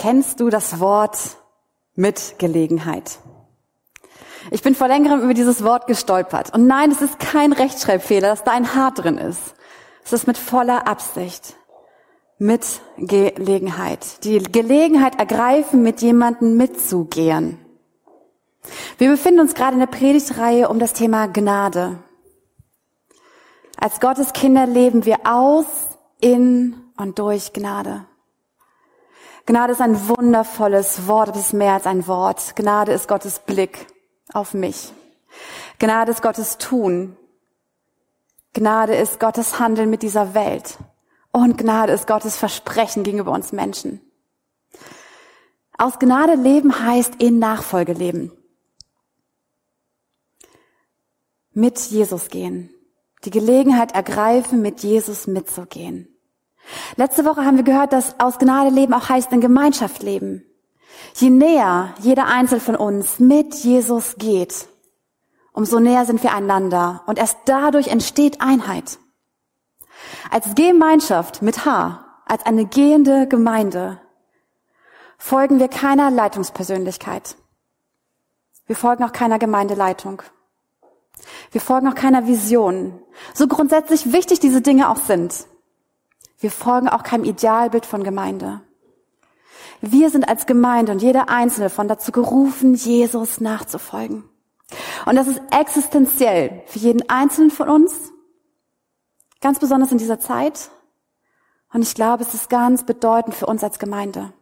Kennst du das Wort Mitgelegenheit? Ich bin vor längerem über dieses Wort gestolpert. Und nein, es ist kein Rechtschreibfehler, dass da ein H drin ist. Es ist mit voller Absicht. Mit Gelegenheit. Die Gelegenheit ergreifen, mit jemandem mitzugehen. Wir befinden uns gerade in der Predigtreihe um das Thema Gnade. Als Gottes Kinder leben wir aus, in und durch Gnade. Gnade ist ein wundervolles Wort, aber es ist mehr als ein Wort. Gnade ist Gottes Blick auf mich. Gnade ist Gottes Tun. Gnade ist Gottes Handeln mit dieser Welt. Und Gnade ist Gottes Versprechen gegenüber uns Menschen. Aus Gnade leben heißt in Nachfolge leben. Mit Jesus gehen. Die Gelegenheit ergreifen, mit Jesus mitzugehen. Letzte Woche haben wir gehört, dass aus Gnade leben auch heißt in Gemeinschaft leben. Je näher jeder Einzelne von uns mit Jesus geht, umso näher sind wir einander und erst dadurch entsteht Einheit. Als Gemeinschaft mit H, als eine gehende Gemeinde, folgen wir keiner Leitungspersönlichkeit. Wir folgen auch keiner Gemeindeleitung. Wir folgen auch keiner Vision. So grundsätzlich wichtig diese Dinge auch sind. Wir folgen auch keinem Idealbild von Gemeinde. Wir sind als Gemeinde und jeder Einzelne von dazu gerufen, Jesus nachzufolgen. Und das ist existenziell für jeden Einzelnen von uns, ganz besonders in dieser Zeit. Und ich glaube, es ist ganz bedeutend für uns als Gemeinde.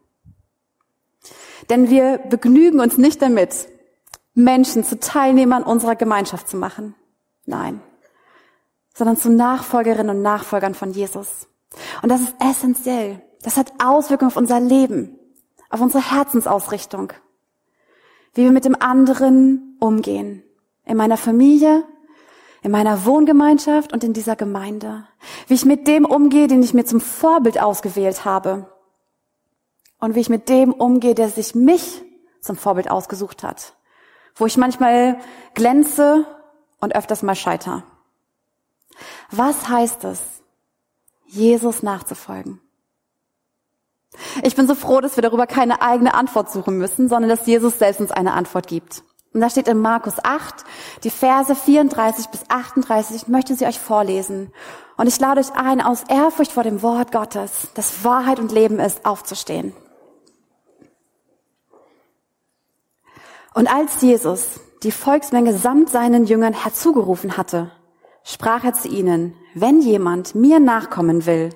Denn wir begnügen uns nicht damit, Menschen zu Teilnehmern unserer Gemeinschaft zu machen. Nein, sondern zu Nachfolgerinnen und Nachfolgern von Jesus. Und das ist essentiell. Das hat Auswirkungen auf unser Leben auf unsere Herzensausrichtung, wie wir mit dem anderen umgehen, in meiner Familie, in meiner Wohngemeinschaft und in dieser Gemeinde, wie ich mit dem umgehe, den ich mir zum Vorbild ausgewählt habe. Und wie ich mit dem umgehe, der sich mich zum Vorbild ausgesucht hat, wo ich manchmal glänze und öfters mal scheiter. Was heißt es, Jesus nachzufolgen? Ich bin so froh, dass wir darüber keine eigene Antwort suchen müssen, sondern dass Jesus selbst uns eine Antwort gibt. Und da steht in Markus 8, die Verse 34 bis 38, ich möchte sie euch vorlesen. Und ich lade euch ein, aus Ehrfurcht vor dem Wort Gottes, das Wahrheit und Leben ist, aufzustehen. Und als Jesus die Volksmenge samt seinen Jüngern herzugerufen hatte, sprach er zu ihnen, wenn jemand mir nachkommen will,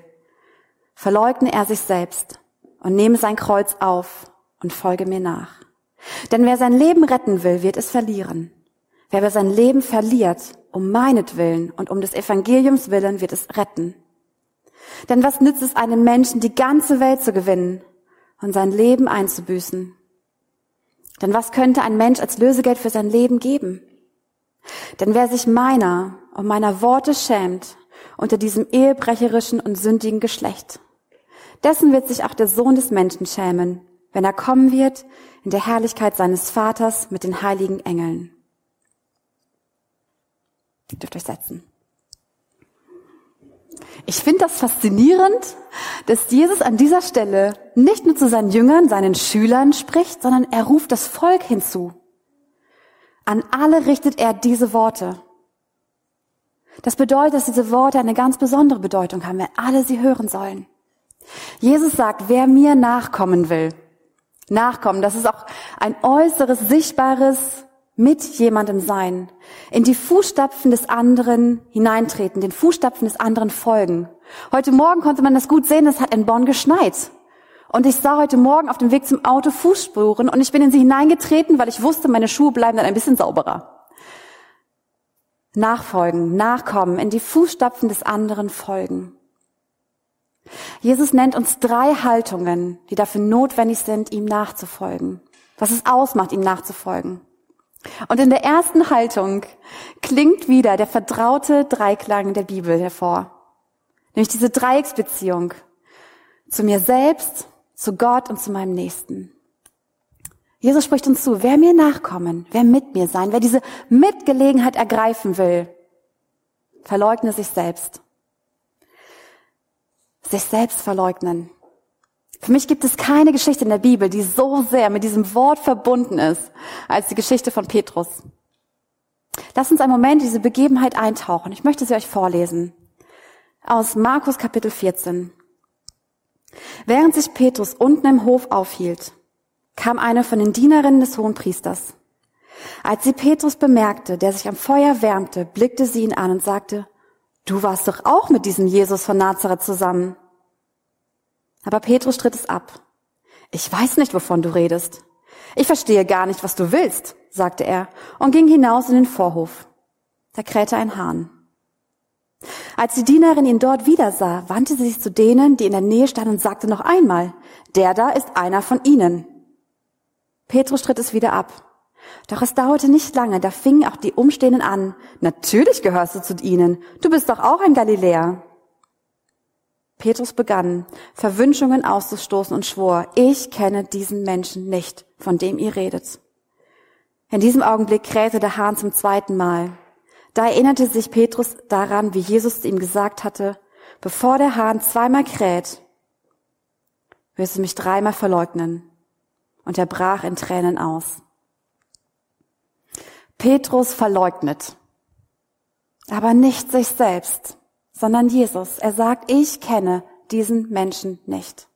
verleugne er sich selbst und nehme sein Kreuz auf und folge mir nach. Denn wer sein Leben retten will, wird es verlieren. Wer aber sein Leben verliert, um meinetwillen und um des Evangeliums willen, wird es retten. Denn was nützt es einem Menschen, die ganze Welt zu gewinnen und sein Leben einzubüßen? Denn was könnte ein Mensch als Lösegeld für sein Leben geben? Denn wer sich meiner und meiner Worte schämt unter diesem ehebrecherischen und sündigen Geschlecht, dessen wird sich auch der Sohn des Menschen schämen, wenn er kommen wird in der Herrlichkeit seines Vaters mit den heiligen Engeln. Ihr dürft euch setzen. Ich finde das faszinierend, dass Jesus an dieser Stelle nicht nur zu seinen Jüngern, seinen Schülern spricht, sondern er ruft das Volk hinzu. An alle richtet er diese Worte. Das bedeutet, dass diese Worte eine ganz besondere Bedeutung haben, wenn alle sie hören sollen. Jesus sagt, wer mir nachkommen will, nachkommen, das ist auch ein äußeres, sichtbares mit jemandem sein, in die Fußstapfen des anderen hineintreten, den Fußstapfen des anderen folgen. Heute Morgen konnte man das gut sehen, es hat in Bonn geschneit. Und ich sah heute Morgen auf dem Weg zum Auto Fußspuren und ich bin in sie hineingetreten, weil ich wusste, meine Schuhe bleiben dann ein bisschen sauberer. Nachfolgen, nachkommen, in die Fußstapfen des anderen folgen. Jesus nennt uns drei Haltungen, die dafür notwendig sind, ihm nachzufolgen. Was es ausmacht, ihm nachzufolgen. Und in der ersten Haltung klingt wieder der vertraute Dreiklang der Bibel hervor. Nämlich diese Dreiecksbeziehung zu mir selbst, zu Gott und zu meinem Nächsten. Jesus spricht uns zu, wer mir nachkommen, wer mit mir sein, wer diese Mitgelegenheit ergreifen will, verleugne sich selbst sich selbst verleugnen. Für mich gibt es keine Geschichte in der Bibel, die so sehr mit diesem Wort verbunden ist, als die Geschichte von Petrus. Lass uns einen Moment in diese Begebenheit eintauchen. Ich möchte sie euch vorlesen. Aus Markus Kapitel 14. Während sich Petrus unten im Hof aufhielt, kam eine von den Dienerinnen des Hohenpriesters. Als sie Petrus bemerkte, der sich am Feuer wärmte, blickte sie ihn an und sagte, du warst doch auch mit diesem Jesus von Nazareth zusammen. Aber Petrus stritt es ab. Ich weiß nicht, wovon du redest. Ich verstehe gar nicht, was du willst, sagte er und ging hinaus in den Vorhof. Da krähte ein Hahn. Als die Dienerin ihn dort wieder sah, wandte sie sich zu denen, die in der Nähe standen und sagte noch einmal, der da ist einer von ihnen. Petrus stritt es wieder ab. Doch es dauerte nicht lange, da fingen auch die Umstehenden an. Natürlich gehörst du zu ihnen. Du bist doch auch ein Galiläer. Petrus begann, Verwünschungen auszustoßen und schwor, ich kenne diesen Menschen nicht, von dem ihr redet. In diesem Augenblick krähte der Hahn zum zweiten Mal. Da erinnerte sich Petrus daran, wie Jesus ihm gesagt hatte, bevor der Hahn zweimal kräht, wirst du mich dreimal verleugnen. Und er brach in Tränen aus. Petrus verleugnet, aber nicht sich selbst, sondern Jesus. Er sagt, ich kenne diesen Menschen nicht.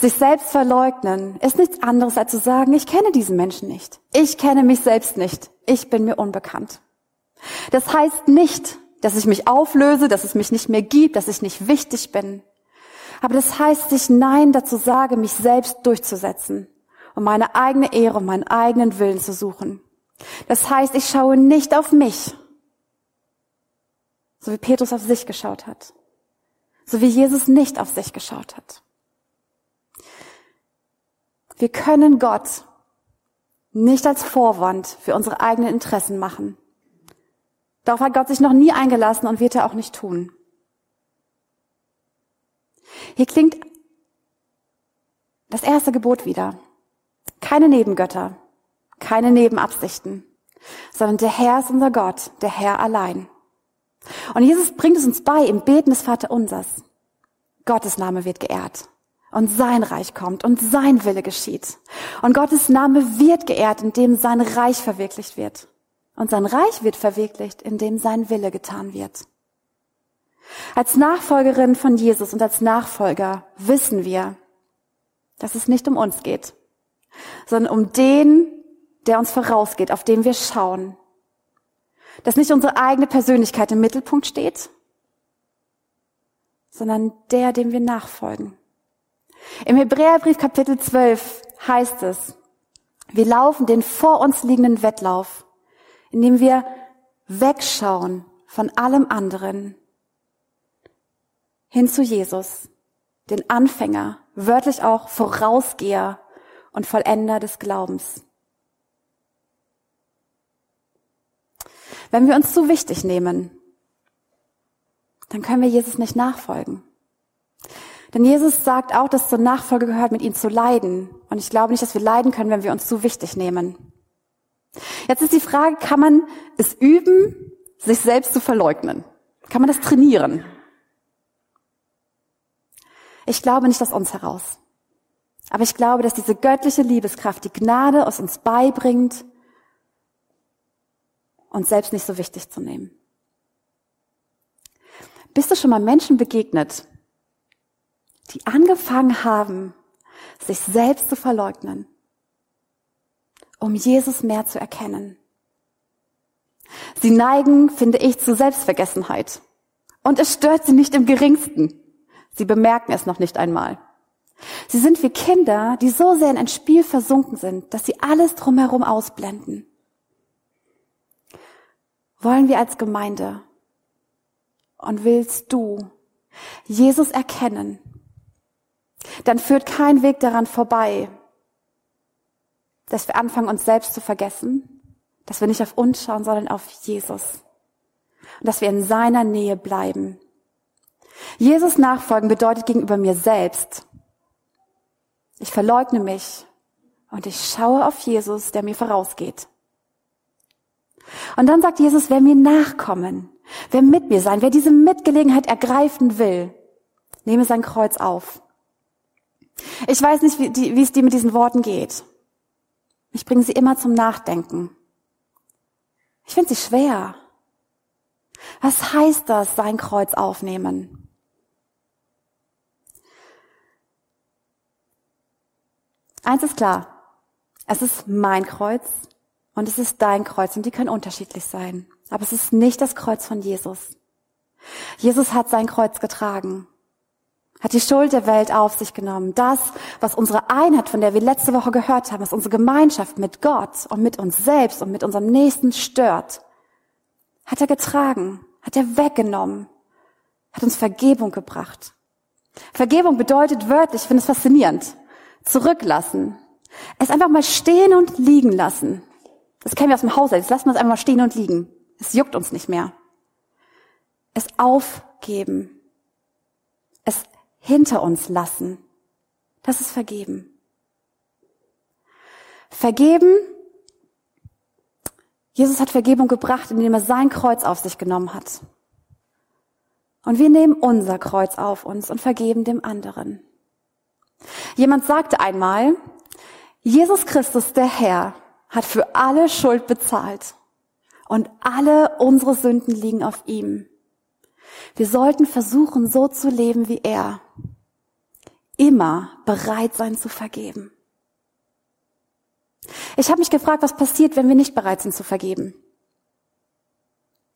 Sich selbst verleugnen ist nichts anderes als zu sagen, ich kenne diesen Menschen nicht. Ich kenne mich selbst nicht. Ich bin mir unbekannt. Das heißt nicht, dass ich mich auflöse, dass es mich nicht mehr gibt, dass ich nicht wichtig bin. Aber das heißt, sich Nein dazu sage, mich selbst durchzusetzen um meine eigene Ehre, meinen eigenen Willen zu suchen. Das heißt, ich schaue nicht auf mich, so wie Petrus auf sich geschaut hat, so wie Jesus nicht auf sich geschaut hat. Wir können Gott nicht als Vorwand für unsere eigenen Interessen machen. Darauf hat Gott sich noch nie eingelassen und wird er auch nicht tun. Hier klingt das erste Gebot wieder. Keine Nebengötter, keine Nebenabsichten, sondern der Herr ist unser Gott, der Herr allein. Und Jesus bringt es uns bei im Beten des Vaterunsers. Gottes Name wird geehrt und sein Reich kommt und sein Wille geschieht. Und Gottes Name wird geehrt, indem sein Reich verwirklicht wird. Und sein Reich wird verwirklicht, indem sein Wille getan wird. Als Nachfolgerin von Jesus und als Nachfolger wissen wir, dass es nicht um uns geht, sondern um den, der uns vorausgeht, auf den wir schauen. Dass nicht unsere eigene Persönlichkeit im Mittelpunkt steht, sondern der, dem wir nachfolgen. Im Hebräerbrief Kapitel 12 heißt es, wir laufen den vor uns liegenden Wettlauf, indem wir wegschauen von allem anderen hin zu Jesus, den Anfänger, wörtlich auch Vorausgeher und Vollender des Glaubens. Wenn wir uns zu wichtig nehmen, dann können wir Jesus nicht nachfolgen. Denn Jesus sagt auch, dass zur Nachfolge gehört, mit ihm zu leiden. Und ich glaube nicht, dass wir leiden können, wenn wir uns zu wichtig nehmen. Jetzt ist die Frage, kann man es üben, sich selbst zu verleugnen? Kann man das trainieren? Ich glaube nicht aus uns heraus. Aber ich glaube, dass diese göttliche Liebeskraft, die Gnade aus uns beibringt, uns selbst nicht so wichtig zu nehmen. Bist du schon mal Menschen begegnet, die angefangen haben, sich selbst zu verleugnen, um Jesus mehr zu erkennen? Sie neigen, finde ich, zu Selbstvergessenheit. Und es stört sie nicht im geringsten. Sie bemerken es noch nicht einmal. Sie sind wie Kinder, die so sehr in ein Spiel versunken sind, dass sie alles drumherum ausblenden. Wollen wir als Gemeinde und willst du Jesus erkennen, dann führt kein Weg daran vorbei, dass wir anfangen, uns selbst zu vergessen, dass wir nicht auf uns schauen, sondern auf Jesus und dass wir in seiner Nähe bleiben. Jesus nachfolgen bedeutet gegenüber mir selbst ich verleugne mich und ich schaue auf Jesus, der mir vorausgeht. Und dann sagt Jesus, wer mir nachkommen, wer mit mir sein, wer diese Mitgelegenheit ergreifen will, nehme sein Kreuz auf Ich weiß nicht, wie, die, wie es dir mit diesen Worten geht. Ich bringe sie immer zum Nachdenken. Ich finde sie schwer. Was heißt das, sein Kreuz aufnehmen? Eins ist klar. Es ist mein Kreuz und es ist dein Kreuz und die können unterschiedlich sein. Aber es ist nicht das Kreuz von Jesus. Jesus hat sein Kreuz getragen, hat die Schuld der Welt auf sich genommen. Das, was unsere Einheit, von der wir letzte Woche gehört haben, was unsere Gemeinschaft mit Gott und mit uns selbst und mit unserem Nächsten stört, hat er getragen, hat er weggenommen, hat uns Vergebung gebracht. Vergebung bedeutet wörtlich, ich finde es faszinierend, zurücklassen. Es einfach mal stehen und liegen lassen. Das kennen wir aus dem Haushalt. Jetzt lassen wir es einfach mal stehen und liegen. Es juckt uns nicht mehr. Es aufgeben. Hinter uns lassen. Das ist vergeben. Vergeben. Jesus hat Vergebung gebracht, indem er sein Kreuz auf sich genommen hat. Und wir nehmen unser Kreuz auf uns und vergeben dem anderen. Jemand sagte einmal, Jesus Christus, der Herr, hat für alle Schuld bezahlt und alle unsere Sünden liegen auf ihm. Wir sollten versuchen, so zu leben wie er. Immer bereit sein zu vergeben. Ich habe mich gefragt, was passiert, wenn wir nicht bereit sind zu vergeben.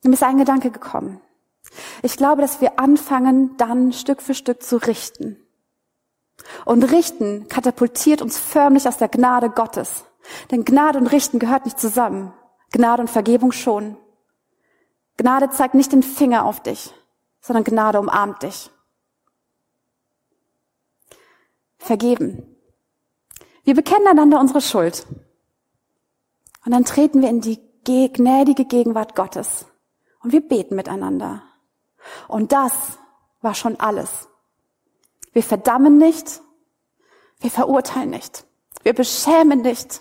Mir ist ein Gedanke gekommen. Ich glaube, dass wir anfangen, dann Stück für Stück zu richten. Und richten katapultiert uns förmlich aus der Gnade Gottes. Denn Gnade und Richten gehört nicht zusammen. Gnade und Vergebung schon. Gnade zeigt nicht den Finger auf dich, sondern Gnade umarmt dich. Vergeben. Wir bekennen einander unsere Schuld. Und dann treten wir in die gnädige Gegenwart Gottes. Und wir beten miteinander. Und das war schon alles. Wir verdammen nicht. Wir verurteilen nicht. Wir beschämen nicht.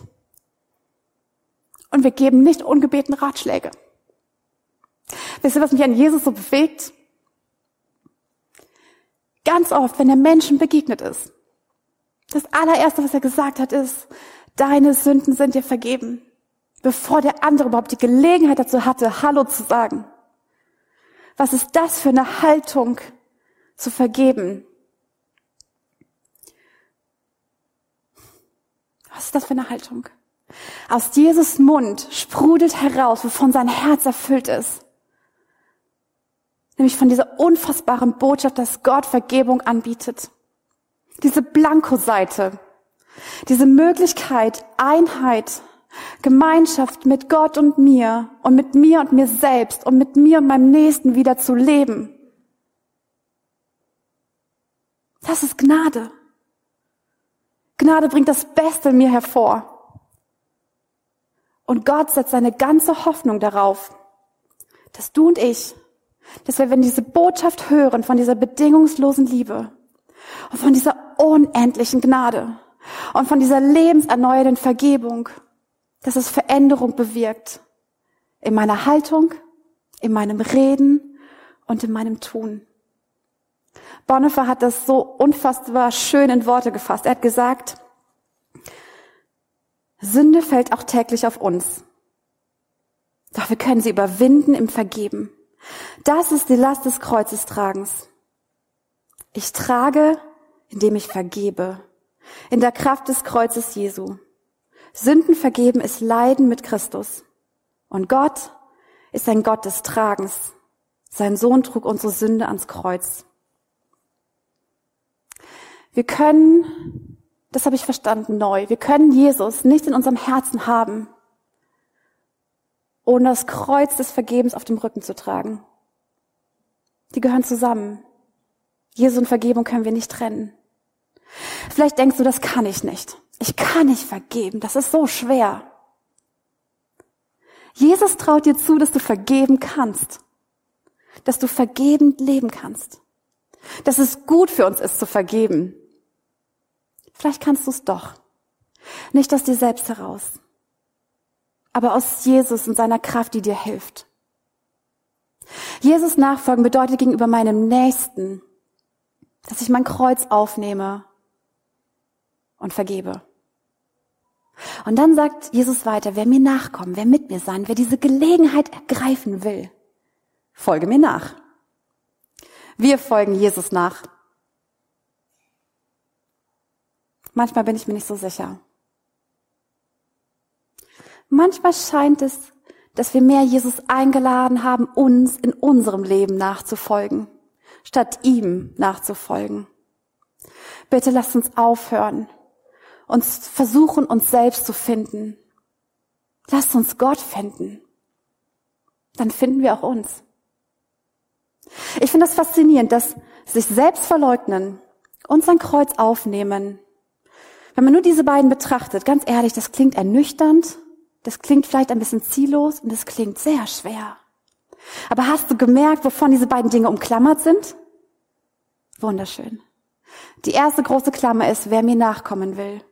Und wir geben nicht ungebeten Ratschläge. Wisst ihr, was mich an Jesus so bewegt? Ganz oft, wenn er Menschen begegnet ist, das allererste, was er gesagt hat, ist, deine Sünden sind dir vergeben, bevor der andere überhaupt die Gelegenheit dazu hatte, Hallo zu sagen. Was ist das für eine Haltung, zu vergeben? Was ist das für eine Haltung? Aus Jesus Mund sprudelt heraus, wovon sein Herz erfüllt ist. Nämlich von dieser unfassbaren Botschaft, dass Gott Vergebung anbietet. Diese Blankoseite. Diese Möglichkeit, Einheit, Gemeinschaft mit Gott und mir und mit mir und mir selbst und mit mir und meinem Nächsten wieder zu leben. Das ist Gnade. Gnade bringt das Beste in mir hervor. Und Gott setzt seine ganze Hoffnung darauf, dass du und ich, dass wir, wenn diese Botschaft hören von dieser bedingungslosen Liebe und von dieser unendlichen Gnade und von dieser lebenserneuernden Vergebung, dass es Veränderung bewirkt in meiner Haltung, in meinem Reden und in meinem Tun. Bonhoeffer hat das so unfassbar schön in Worte gefasst. Er hat gesagt, Sünde fällt auch täglich auf uns. Doch wir können sie überwinden im Vergeben. Das ist die Last des Kreuzestragens. Ich trage, indem ich vergebe. In der Kraft des Kreuzes Jesu. Sünden vergeben ist Leiden mit Christus. Und Gott ist ein Gott des Tragens. Sein Sohn trug unsere Sünde ans Kreuz. Wir können das habe ich verstanden neu. Wir können Jesus nicht in unserem Herzen haben, ohne das Kreuz des Vergebens auf dem Rücken zu tragen. Die gehören zusammen. Jesus und Vergebung können wir nicht trennen. Vielleicht denkst du, das kann ich nicht. Ich kann nicht vergeben. Das ist so schwer. Jesus traut dir zu, dass du vergeben kannst. Dass du vergebend leben kannst. Dass es gut für uns ist zu vergeben. Vielleicht kannst du es doch. Nicht aus dir selbst heraus, aber aus Jesus und seiner Kraft, die dir hilft. Jesus nachfolgen bedeutet gegenüber meinem Nächsten, dass ich mein Kreuz aufnehme und vergebe. Und dann sagt Jesus weiter, wer mir nachkommen, wer mit mir sein, wer diese Gelegenheit ergreifen will, folge mir nach. Wir folgen Jesus nach. Manchmal bin ich mir nicht so sicher. Manchmal scheint es, dass wir mehr Jesus eingeladen haben, uns in unserem Leben nachzufolgen, statt ihm nachzufolgen. Bitte lasst uns aufhören, uns versuchen, uns selbst zu finden. Lasst uns Gott finden. Dann finden wir auch uns. Ich finde das faszinierend, dass sich selbst verleugnen und sein Kreuz aufnehmen. Wenn man nur diese beiden betrachtet, ganz ehrlich, das klingt ernüchternd, das klingt vielleicht ein bisschen ziellos und das klingt sehr schwer. Aber hast du gemerkt, wovon diese beiden Dinge umklammert sind? Wunderschön. Die erste große Klammer ist, wer mir nachkommen will.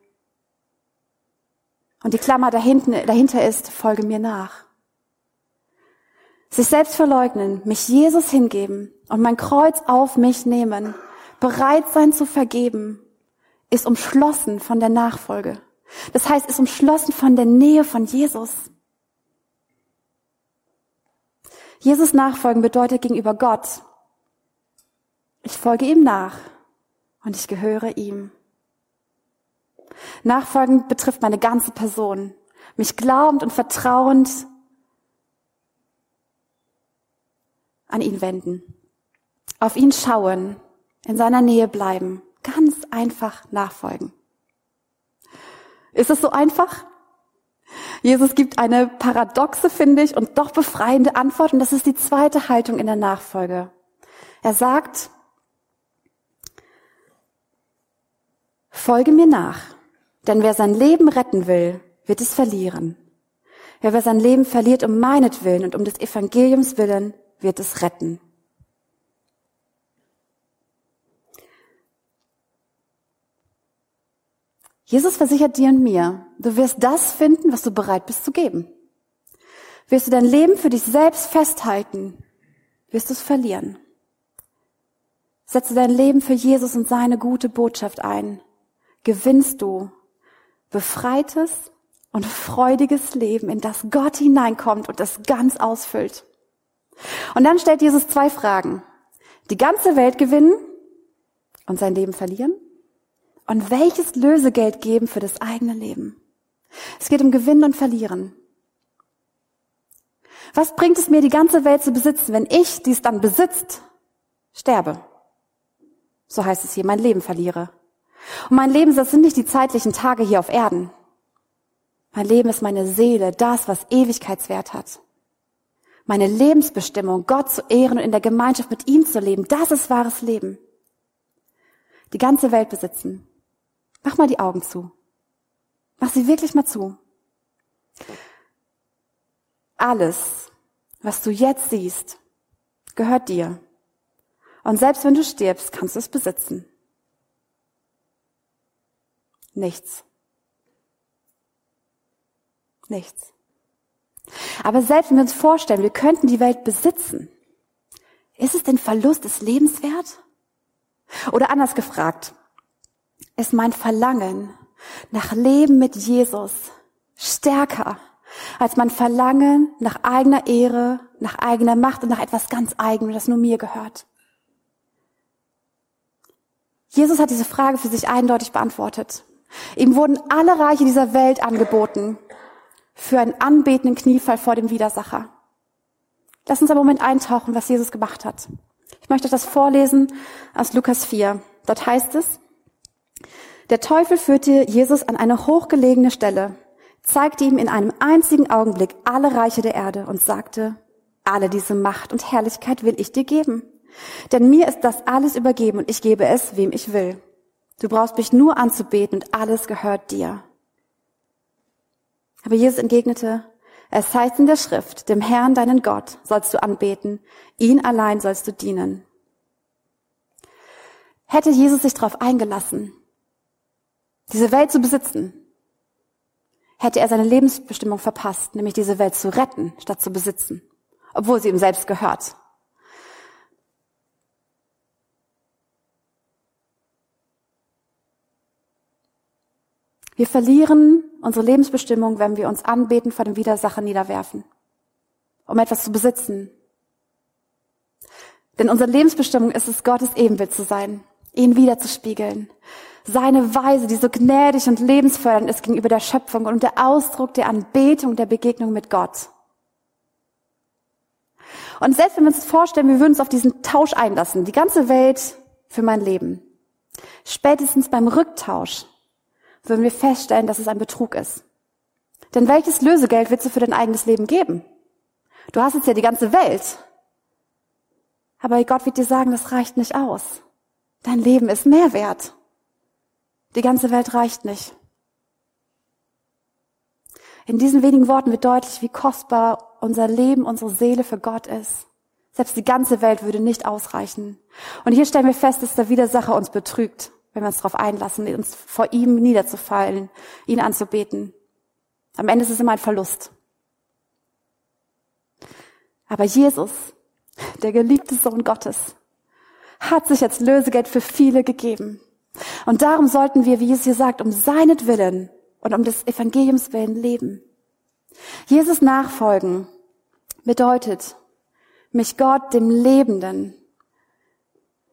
Und die Klammer dahinten, dahinter ist, folge mir nach. Sich selbst verleugnen, mich Jesus hingeben und mein Kreuz auf mich nehmen, bereit sein zu vergeben, ist umschlossen von der Nachfolge. Das heißt, ist umschlossen von der Nähe von Jesus. Jesus nachfolgen bedeutet gegenüber Gott, ich folge ihm nach und ich gehöre ihm. Nachfolgen betrifft meine ganze Person, mich glaubend und vertrauend an ihn wenden, auf ihn schauen, in seiner Nähe bleiben, ganz einfach nachfolgen. Ist es so einfach? Jesus gibt eine paradoxe, finde ich, und doch befreiende Antwort, und das ist die zweite Haltung in der Nachfolge. Er sagt, folge mir nach, denn wer sein Leben retten will, wird es verlieren. Wer sein Leben verliert um meinetwillen und um des Evangeliums willen, wird es retten. Jesus versichert dir und mir, du wirst das finden, was du bereit bist zu geben. Wirst du dein Leben für dich selbst festhalten, wirst du es verlieren. Setze dein Leben für Jesus und seine gute Botschaft ein, gewinnst du befreites und freudiges Leben, in das Gott hineinkommt und das ganz ausfüllt. Und dann stellt Jesus zwei Fragen. Die ganze Welt gewinnen und sein Leben verlieren? Und welches Lösegeld geben für das eigene Leben. Es geht um Gewinnen und Verlieren. Was bringt es mir, die ganze Welt zu besitzen, wenn ich, die es dann besitzt, sterbe? So heißt es hier, mein Leben verliere. Und mein Leben, das sind nicht die zeitlichen Tage hier auf Erden. Mein Leben ist meine Seele, das, was Ewigkeitswert hat. Meine Lebensbestimmung, Gott zu ehren und in der Gemeinschaft mit ihm zu leben, das ist wahres Leben. Die ganze Welt besitzen. Mach mal die Augen zu. Mach sie wirklich mal zu. Alles, was du jetzt siehst, gehört dir. Und selbst wenn du stirbst, kannst du es besitzen. Nichts. Nichts. Aber selbst wenn wir uns vorstellen, wir könnten die Welt besitzen, ist es den Verlust des Lebens wert? Oder anders gefragt, ist mein Verlangen nach Leben mit Jesus stärker als mein Verlangen nach eigener Ehre, nach eigener Macht und nach etwas ganz Eigenem, das nur mir gehört. Jesus hat diese Frage für sich eindeutig beantwortet. Ihm wurden alle Reiche dieser Welt angeboten für einen anbetenden Kniefall vor dem Widersacher. Lass uns einen Moment eintauchen, was Jesus gemacht hat. Ich möchte das vorlesen aus Lukas 4. Dort heißt es, der Teufel führte Jesus an eine hochgelegene Stelle, zeigte ihm in einem einzigen Augenblick alle Reiche der Erde und sagte, alle diese Macht und Herrlichkeit will ich dir geben. Denn mir ist das alles übergeben und ich gebe es, wem ich will. Du brauchst mich nur anzubeten und alles gehört dir. Aber Jesus entgegnete, es heißt in der Schrift, dem Herrn, deinen Gott, sollst du anbeten, ihn allein sollst du dienen. Hätte Jesus sich darauf eingelassen, diese Welt zu besitzen, hätte er seine Lebensbestimmung verpasst, nämlich diese Welt zu retten, statt zu besitzen, obwohl sie ihm selbst gehört. Wir verlieren unsere Lebensbestimmung, wenn wir uns anbeten vor dem Widersacher niederwerfen, um etwas zu besitzen. Denn unsere Lebensbestimmung ist es, Gottes Ebenbild zu sein, ihn wiederzuspiegeln. Seine Weise, die so gnädig und lebensfördernd ist gegenüber der Schöpfung und der Ausdruck der Anbetung, der Begegnung mit Gott. Und selbst wenn wir uns vorstellen, wir würden uns auf diesen Tausch einlassen, die ganze Welt für mein Leben. Spätestens beim Rücktausch würden wir feststellen, dass es ein Betrug ist. Denn welches Lösegeld willst du für dein eigenes Leben geben? Du hast jetzt ja die ganze Welt. Aber Gott wird dir sagen, das reicht nicht aus. Dein Leben ist mehr wert. Die ganze Welt reicht nicht. In diesen wenigen Worten wird deutlich, wie kostbar unser Leben, unsere Seele für Gott ist. Selbst die ganze Welt würde nicht ausreichen. Und hier stellen wir fest, dass der Widersacher uns betrügt wenn wir uns darauf einlassen, uns vor ihm niederzufallen, ihn anzubeten. Am Ende ist es immer ein Verlust. Aber Jesus, der geliebte Sohn Gottes, hat sich als Lösegeld für viele gegeben. Und darum sollten wir, wie Jesus hier sagt, um seinetwillen und um des Evangeliums willen leben. Jesus nachfolgen bedeutet, mich Gott, dem Lebenden,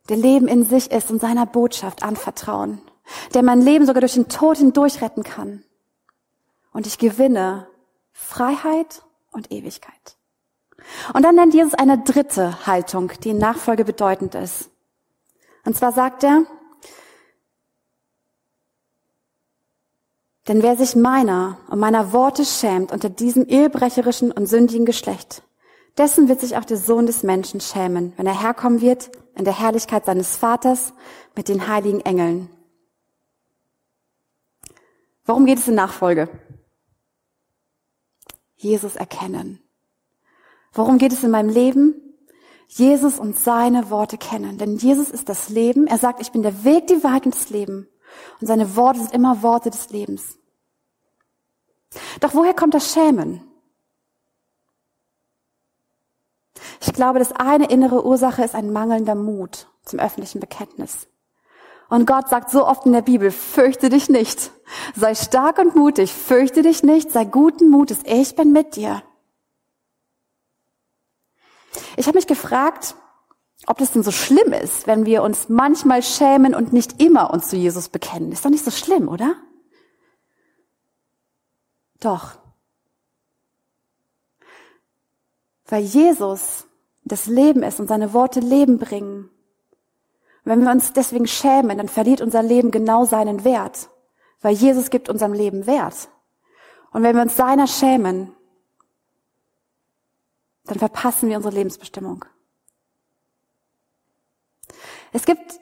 der Leben in sich ist und seiner Botschaft anvertrauen, der mein Leben sogar durch den Tod hindurch retten kann. Und ich gewinne Freiheit und Ewigkeit. Und dann nennt Jesus eine dritte Haltung, die in Nachfolge bedeutend ist. Und zwar sagt er, denn wer sich meiner und meiner Worte schämt unter diesem ehebrecherischen und sündigen Geschlecht, dessen wird sich auch der Sohn des Menschen schämen, wenn er herkommen wird in der Herrlichkeit seines Vaters mit den heiligen Engeln. Worum geht es in Nachfolge? Jesus erkennen. Worum geht es in meinem Leben? Jesus und seine Worte kennen. Denn Jesus ist das Leben. Er sagt, ich bin der Weg, die Wahrheit und das Leben. Und seine Worte sind immer Worte des Lebens. Doch woher kommt das Schämen? Ich glaube, dass eine innere Ursache ist ein mangelnder Mut zum öffentlichen Bekenntnis. Und Gott sagt so oft in der Bibel, fürchte dich nicht. Sei stark und mutig, fürchte dich nicht, sei guten Mutes, ich bin mit dir. Ich habe mich gefragt, ob das denn so schlimm ist, wenn wir uns manchmal schämen und nicht immer uns zu Jesus bekennen. Ist doch nicht so schlimm, oder? Doch. Weil Jesus das Leben ist und seine Worte Leben bringen. Wenn wir uns deswegen schämen, dann verliert unser Leben genau seinen Wert, weil Jesus gibt unserem Leben Wert. Und wenn wir uns seiner schämen, dann verpassen wir unsere Lebensbestimmung. Es gibt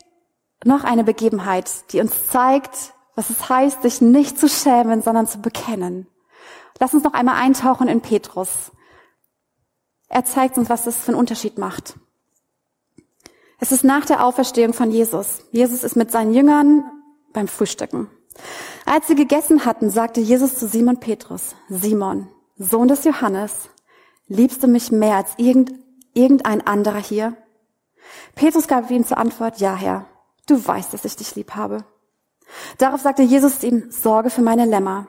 noch eine Begebenheit, die uns zeigt, was es heißt, sich nicht zu schämen, sondern zu bekennen. Lass uns noch einmal eintauchen in Petrus. Er zeigt uns, was das für einen Unterschied macht. Es ist nach der Auferstehung von Jesus. Jesus ist mit seinen Jüngern beim Frühstücken. Als sie gegessen hatten, sagte Jesus zu Simon Petrus, Simon, Sohn des Johannes, liebst du mich mehr als irgend, irgendein anderer hier? Petrus gab ihm zur Antwort, ja Herr, du weißt, dass ich dich lieb habe. Darauf sagte Jesus ihm, sorge für meine Lämmer.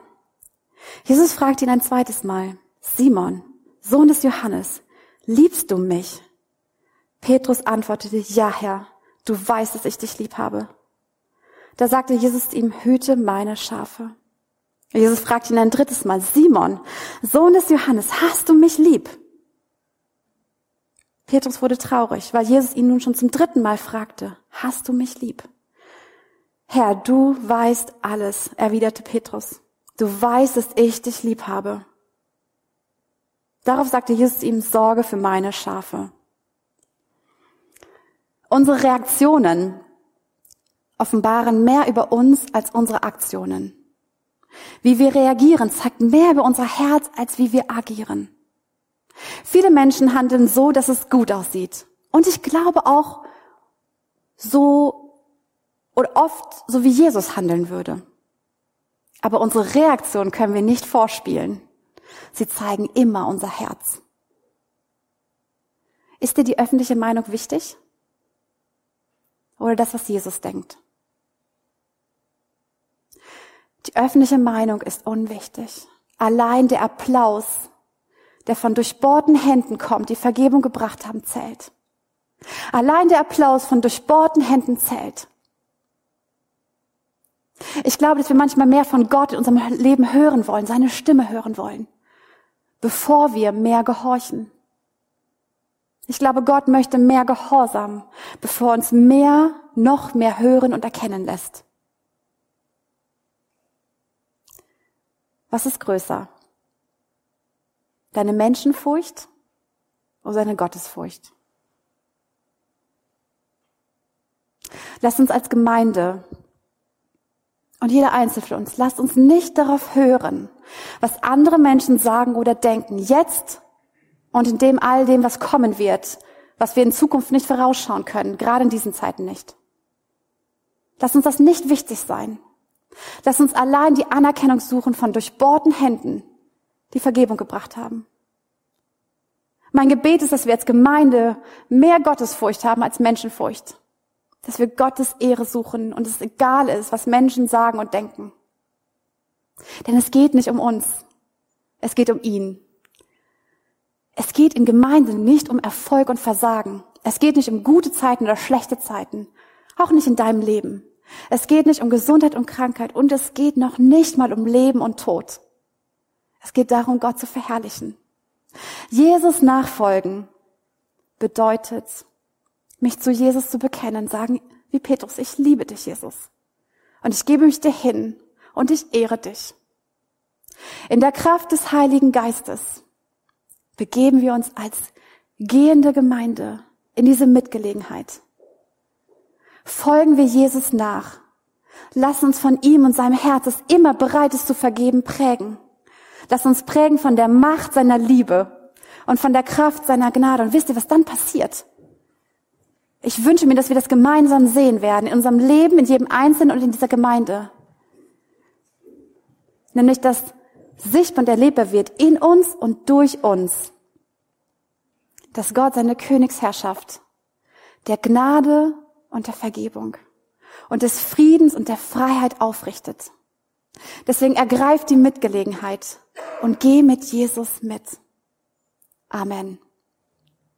Jesus fragte ihn ein zweites Mal, Simon, Sohn des Johannes, liebst du mich? Petrus antwortete, ja Herr, du weißt, dass ich dich lieb habe. Da sagte Jesus ihm, hüte meine Schafe. Jesus fragte ihn ein drittes Mal, Simon, Sohn des Johannes, hast du mich lieb? Petrus wurde traurig, weil Jesus ihn nun schon zum dritten Mal fragte, hast du mich lieb? Herr, du weißt alles, erwiderte Petrus. Du weißt, dass ich dich lieb habe. Darauf sagte Jesus ihm, Sorge für meine Schafe. Unsere Reaktionen offenbaren mehr über uns als unsere Aktionen. Wie wir reagieren, zeigt mehr über unser Herz, als wie wir agieren. Viele Menschen handeln so, dass es gut aussieht. Und ich glaube auch so oder oft so, wie Jesus handeln würde. Aber unsere Reaktion können wir nicht vorspielen. Sie zeigen immer unser Herz. Ist dir die öffentliche Meinung wichtig? Oder das, was Jesus denkt? Die öffentliche Meinung ist unwichtig. Allein der Applaus, der von durchbohrten Händen kommt, die Vergebung gebracht haben, zählt. Allein der Applaus von durchbohrten Händen zählt. Ich glaube, dass wir manchmal mehr von Gott in unserem Leben hören wollen, seine Stimme hören wollen, bevor wir mehr gehorchen. Ich glaube, Gott möchte mehr Gehorsam, bevor uns mehr, noch mehr hören und erkennen lässt. Was ist größer? Deine Menschenfurcht oder deine Gottesfurcht? Lass uns als Gemeinde und jeder Einzelne von uns, lasst uns nicht darauf hören, was andere Menschen sagen oder denken, jetzt und in dem all dem, was kommen wird, was wir in Zukunft nicht vorausschauen können, gerade in diesen Zeiten nicht. Lass uns das nicht wichtig sein. Lass uns allein die Anerkennung suchen von durchbohrten Händen, die Vergebung gebracht haben. Mein Gebet ist, dass wir als Gemeinde mehr Gottesfurcht haben als Menschenfurcht dass wir Gottes Ehre suchen und es egal ist, was Menschen sagen und denken. Denn es geht nicht um uns, es geht um ihn. Es geht in Gemeinde nicht um Erfolg und Versagen. Es geht nicht um gute Zeiten oder schlechte Zeiten, auch nicht in deinem Leben. Es geht nicht um Gesundheit und Krankheit und es geht noch nicht mal um Leben und Tod. Es geht darum, Gott zu verherrlichen. Jesus nachfolgen bedeutet, mich zu Jesus zu bekennen, sagen, wie Petrus, ich liebe dich, Jesus. Und ich gebe mich dir hin und ich ehre dich. In der Kraft des Heiligen Geistes begeben wir uns als gehende Gemeinde in diese Mitgelegenheit. Folgen wir Jesus nach. Lass uns von ihm und seinem Herz, das immer bereit ist zu vergeben, prägen. Lass uns prägen von der Macht seiner Liebe und von der Kraft seiner Gnade. Und wisst ihr, was dann passiert? Ich wünsche mir, dass wir das gemeinsam sehen werden, in unserem Leben, in jedem Einzelnen und in dieser Gemeinde. Nämlich, dass sichtbar und erlebbar wird in uns und durch uns. Dass Gott seine Königsherrschaft der Gnade und der Vergebung und des Friedens und der Freiheit aufrichtet. Deswegen ergreift die Mitgelegenheit und geh mit Jesus mit. Amen.